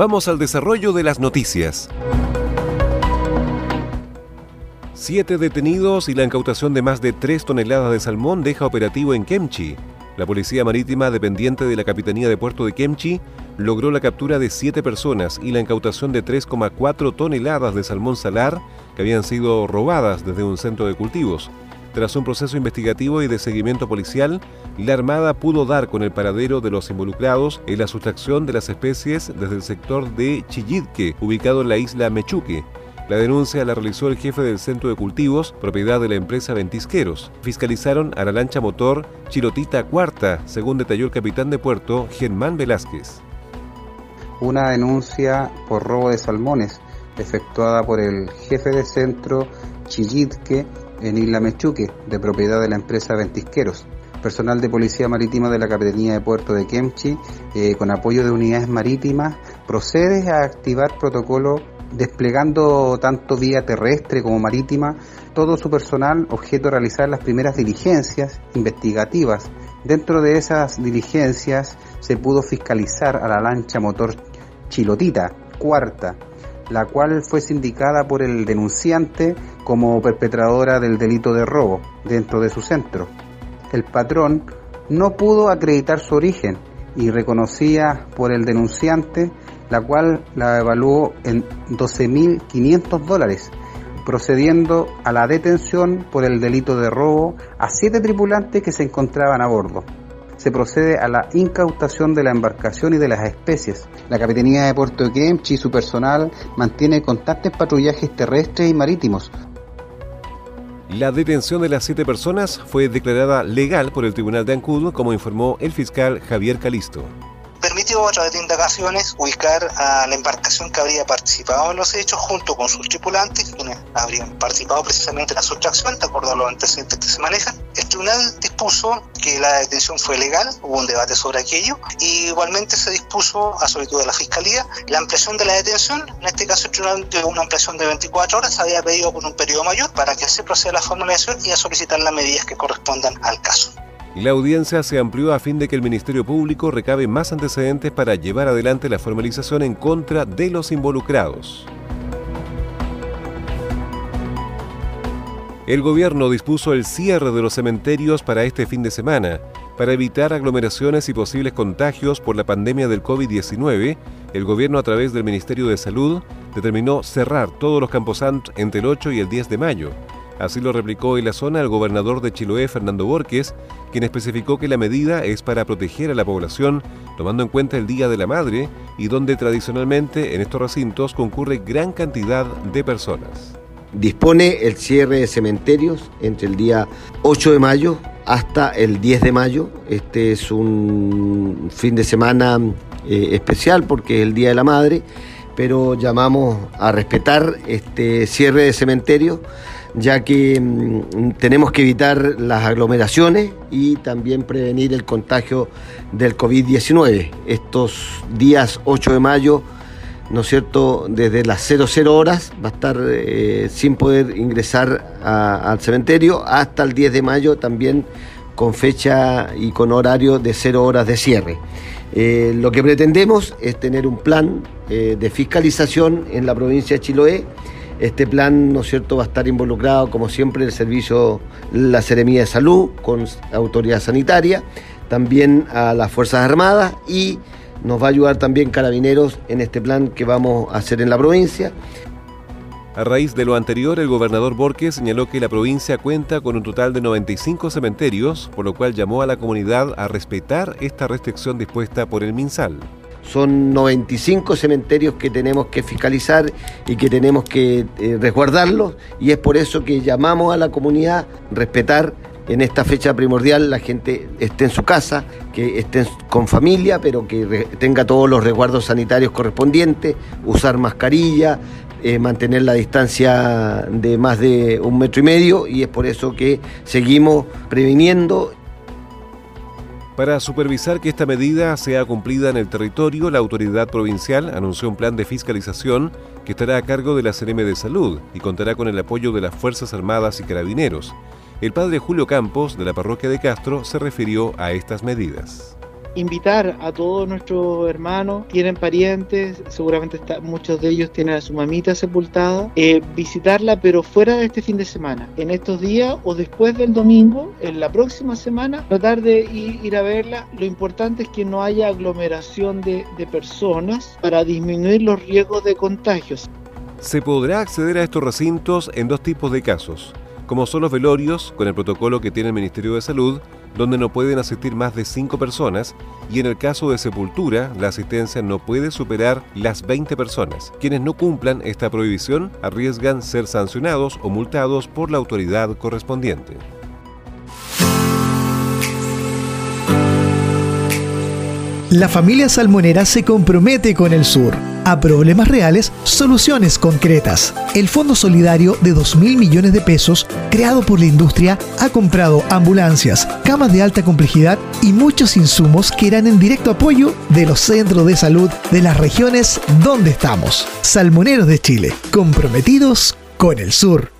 Vamos al desarrollo de las noticias. Siete detenidos y la incautación de más de tres toneladas de salmón deja operativo en Kemchi. La Policía Marítima, dependiente de la Capitanía de Puerto de Kemchi, logró la captura de siete personas y la incautación de 3,4 toneladas de salmón salar que habían sido robadas desde un centro de cultivos. Tras un proceso investigativo y de seguimiento policial, la Armada pudo dar con el paradero de los involucrados en la sustracción de las especies desde el sector de Chillitque, ubicado en la isla Mechuque. La denuncia la realizó el jefe del centro de cultivos, propiedad de la empresa Ventisqueros. Fiscalizaron a la lancha motor Chilotita Cuarta, según detalló el capitán de puerto, Germán Velázquez una denuncia por robo de salmones efectuada por el jefe de centro Chillitque en Isla Mechuque, de propiedad de la empresa Ventisqueros. Personal de Policía Marítima de la Capitanía de Puerto de Kemchi, eh, con apoyo de unidades marítimas, procede a activar protocolo desplegando tanto vía terrestre como marítima todo su personal objeto de realizar las primeras diligencias investigativas. Dentro de esas diligencias se pudo fiscalizar a la lancha motor Chilotita, cuarta, la cual fue sindicada por el denunciante como perpetradora del delito de robo dentro de su centro. El patrón no pudo acreditar su origen y reconocía por el denunciante, la cual la evaluó en 12.500 dólares, procediendo a la detención por el delito de robo a siete tripulantes que se encontraban a bordo se procede a la incautación de la embarcación y de las especies. La Capitanía de Puerto Kemchi y su personal mantiene constantes patrullajes terrestres y marítimos. La detención de las siete personas fue declarada legal por el Tribunal de Ancud, como informó el fiscal Javier Calisto permitió a través de indagaciones ubicar a la embarcación que habría participado en los hechos junto con sus tripulantes, quienes habrían participado precisamente en la sustracción, de acuerdo a los antecedentes que se manejan. El tribunal dispuso que la detención fue legal, hubo un debate sobre aquello, y igualmente se dispuso, a solicitud de la Fiscalía, la ampliación de la detención. En este caso, el tribunal dio una ampliación de 24 horas, había pedido por un periodo mayor para que se proceda a la formalización y a solicitar las medidas que correspondan al caso. La audiencia se amplió a fin de que el Ministerio Público recabe más antecedentes para llevar adelante la formalización en contra de los involucrados. El gobierno dispuso el cierre de los cementerios para este fin de semana. Para evitar aglomeraciones y posibles contagios por la pandemia del COVID-19, el gobierno a través del Ministerio de Salud determinó cerrar todos los camposantos entre el 8 y el 10 de mayo. Así lo replicó en la zona el gobernador de Chiloé, Fernando Borges, quien especificó que la medida es para proteger a la población, tomando en cuenta el Día de la Madre y donde tradicionalmente en estos recintos concurre gran cantidad de personas. Dispone el cierre de cementerios entre el día 8 de mayo hasta el 10 de mayo. Este es un fin de semana eh, especial porque es el Día de la Madre, pero llamamos a respetar este cierre de cementerios ya que mm, tenemos que evitar las aglomeraciones y también prevenir el contagio del COVID-19. Estos días 8 de mayo, ¿no es cierto?, desde las 00 horas va a estar eh, sin poder ingresar al cementerio hasta el 10 de mayo también con fecha y con horario de 0 horas de cierre. Eh, lo que pretendemos es tener un plan eh, de fiscalización en la provincia de Chiloé este plan, ¿no es cierto?, va a estar involucrado, como siempre, el servicio, la Seremía de Salud, con autoridad sanitaria, también a las Fuerzas Armadas y nos va a ayudar también Carabineros en este plan que vamos a hacer en la provincia. A raíz de lo anterior, el gobernador Borges señaló que la provincia cuenta con un total de 95 cementerios, por lo cual llamó a la comunidad a respetar esta restricción dispuesta por el MinSal. Son 95 cementerios que tenemos que fiscalizar y que tenemos que eh, resguardarlos y es por eso que llamamos a la comunidad a respetar en esta fecha primordial la gente esté en su casa, que esté con familia, pero que tenga todos los resguardos sanitarios correspondientes, usar mascarilla, eh, mantener la distancia de más de un metro y medio y es por eso que seguimos previniendo para supervisar que esta medida sea cumplida en el territorio, la autoridad provincial anunció un plan de fiscalización que estará a cargo de la CNM de Salud y contará con el apoyo de las Fuerzas Armadas y Carabineros. El padre Julio Campos, de la parroquia de Castro, se refirió a estas medidas invitar a todos nuestros hermanos, tienen parientes, seguramente muchos de ellos tienen a su mamita sepultada, eh, visitarla pero fuera de este fin de semana, en estos días o después del domingo, en la próxima semana, tratar de ir, a verla. Lo importante es que no haya aglomeración de, de personas para disminuir los riesgos de contagios. Se podrá acceder a estos recintos en dos tipos de casos, como son los velorios, con el protocolo que tiene el Ministerio de Salud, donde no pueden asistir más de 5 personas y en el caso de sepultura la asistencia no puede superar las 20 personas. Quienes no cumplan esta prohibición arriesgan ser sancionados o multados por la autoridad correspondiente. La familia salmonera se compromete con el sur. A problemas reales, soluciones concretas. El Fondo Solidario de 2 mil millones de pesos, creado por la industria, ha comprado ambulancias, camas de alta complejidad y muchos insumos que irán en directo apoyo de los centros de salud de las regiones donde estamos. Salmoneros de Chile, comprometidos con el sur.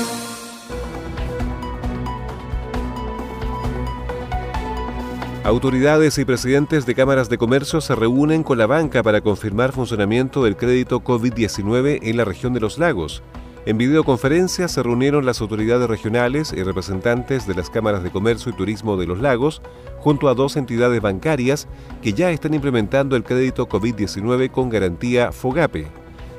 Autoridades y presidentes de cámaras de comercio se reúnen con la banca para confirmar funcionamiento del crédito COVID-19 en la región de los lagos. En videoconferencia se reunieron las autoridades regionales y representantes de las cámaras de comercio y turismo de los lagos, junto a dos entidades bancarias que ya están implementando el crédito COVID-19 con garantía FOGAPE.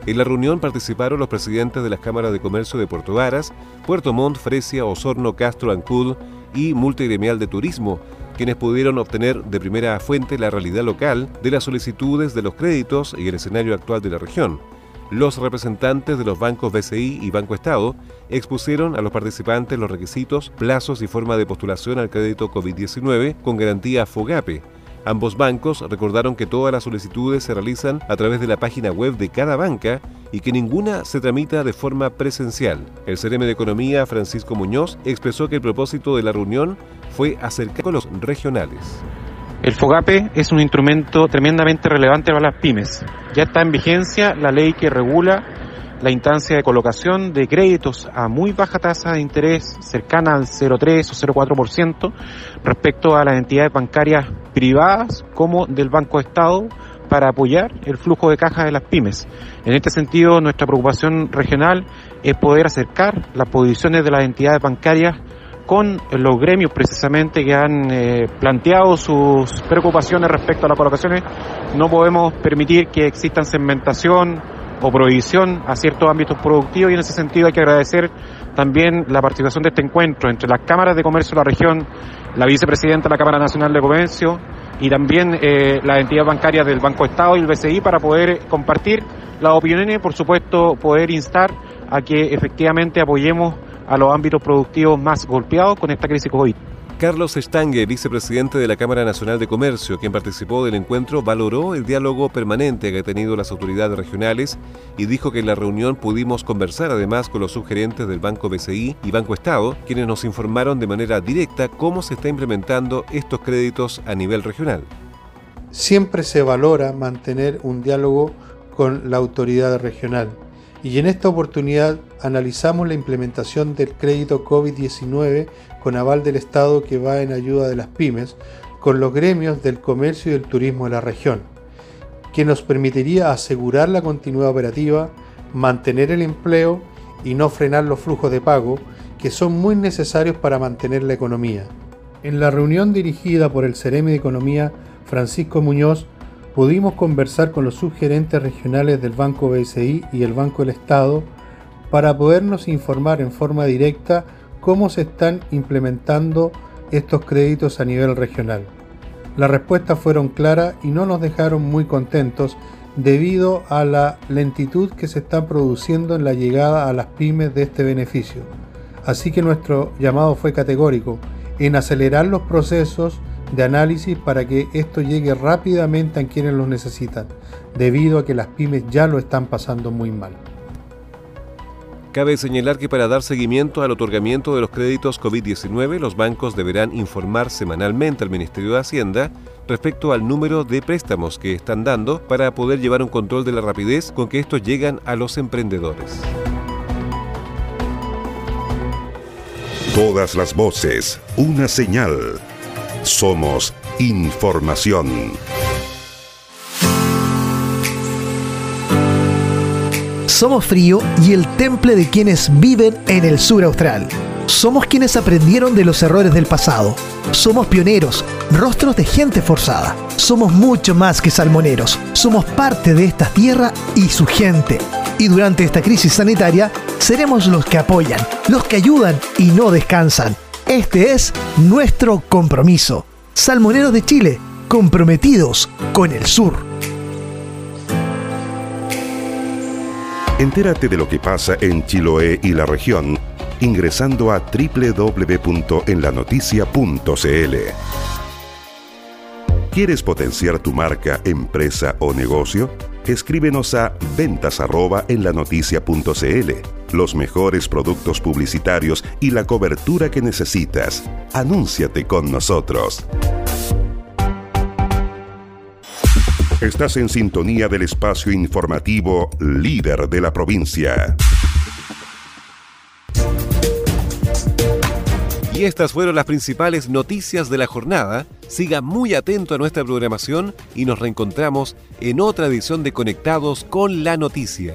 En la reunión participaron los presidentes de las cámaras de comercio de Puerto Varas, Puerto Montt, Fresia, Osorno, Castro, Ancud y Multigremial de Turismo, quienes pudieron obtener de primera fuente la realidad local de las solicitudes de los créditos y el escenario actual de la región. Los representantes de los bancos BCI y Banco Estado expusieron a los participantes los requisitos, plazos y forma de postulación al crédito COVID-19 con garantía FOGAPE, Ambos bancos recordaron que todas las solicitudes se realizan a través de la página web de cada banca y que ninguna se tramita de forma presencial. El CRM de Economía, Francisco Muñoz, expresó que el propósito de la reunión fue acercar con los regionales. El FOGAPE es un instrumento tremendamente relevante para las pymes. Ya está en vigencia la ley que regula la instancia de colocación de créditos a muy baja tasa de interés, cercana al 0,3 o 0,4%, respecto a las entidades bancarias privadas como del Banco de Estado para apoyar el flujo de caja de las pymes. En este sentido, nuestra preocupación regional es poder acercar las posiciones de las entidades bancarias con los gremios precisamente que han eh, planteado sus preocupaciones respecto a las colocaciones. No podemos permitir que existan segmentación, o prohibición a ciertos ámbitos productivos y en ese sentido hay que agradecer también la participación de este encuentro entre las cámaras de comercio de la región, la vicepresidenta de la Cámara Nacional de Comercio y también eh, las entidades bancarias del Banco Estado y el BCI para poder compartir las opiniones y por supuesto poder instar a que efectivamente apoyemos a los ámbitos productivos más golpeados con esta crisis COVID. Carlos Estangue, vicepresidente de la Cámara Nacional de Comercio, quien participó del encuentro, valoró el diálogo permanente que han tenido las autoridades regionales y dijo que en la reunión pudimos conversar además con los subgerentes del Banco BCI y Banco Estado, quienes nos informaron de manera directa cómo se está implementando estos créditos a nivel regional. siempre se valora mantener un diálogo con la autoridad regional. Y en esta oportunidad analizamos la implementación del crédito COVID-19 con aval del Estado que va en ayuda de las pymes, con los gremios del comercio y del turismo de la región, que nos permitiría asegurar la continuidad operativa, mantener el empleo y no frenar los flujos de pago, que son muy necesarios para mantener la economía. En la reunión dirigida por el Ceremi de Economía, Francisco Muñoz, pudimos conversar con los subgerentes regionales del Banco BCI y el Banco del Estado para podernos informar en forma directa cómo se están implementando estos créditos a nivel regional. Las respuestas fueron claras y no nos dejaron muy contentos debido a la lentitud que se está produciendo en la llegada a las pymes de este beneficio. Así que nuestro llamado fue categórico en acelerar los procesos de análisis para que esto llegue rápidamente a quienes lo necesitan, debido a que las pymes ya lo están pasando muy mal. Cabe señalar que para dar seguimiento al otorgamiento de los créditos COVID-19, los bancos deberán informar semanalmente al Ministerio de Hacienda respecto al número de préstamos que están dando para poder llevar un control de la rapidez con que estos llegan a los emprendedores. Todas las voces, una señal. Somos información. Somos frío y el temple de quienes viven en el sur austral. Somos quienes aprendieron de los errores del pasado. Somos pioneros, rostros de gente forzada. Somos mucho más que salmoneros. Somos parte de esta tierra y su gente. Y durante esta crisis sanitaria, seremos los que apoyan, los que ayudan y no descansan. Este es nuestro compromiso. Salmoneros de Chile, comprometidos con el sur. Entérate de lo que pasa en Chiloé y la región ingresando a www.enlanoticia.cl. ¿Quieres potenciar tu marca, empresa o negocio? Escríbenos a ventas@enlanoticia.cl. Los mejores productos publicitarios y la cobertura que necesitas. Anúnciate con nosotros. Estás en sintonía del espacio informativo líder de la provincia. Y estas fueron las principales noticias de la jornada. Siga muy atento a nuestra programación y nos reencontramos en otra edición de Conectados con la Noticia.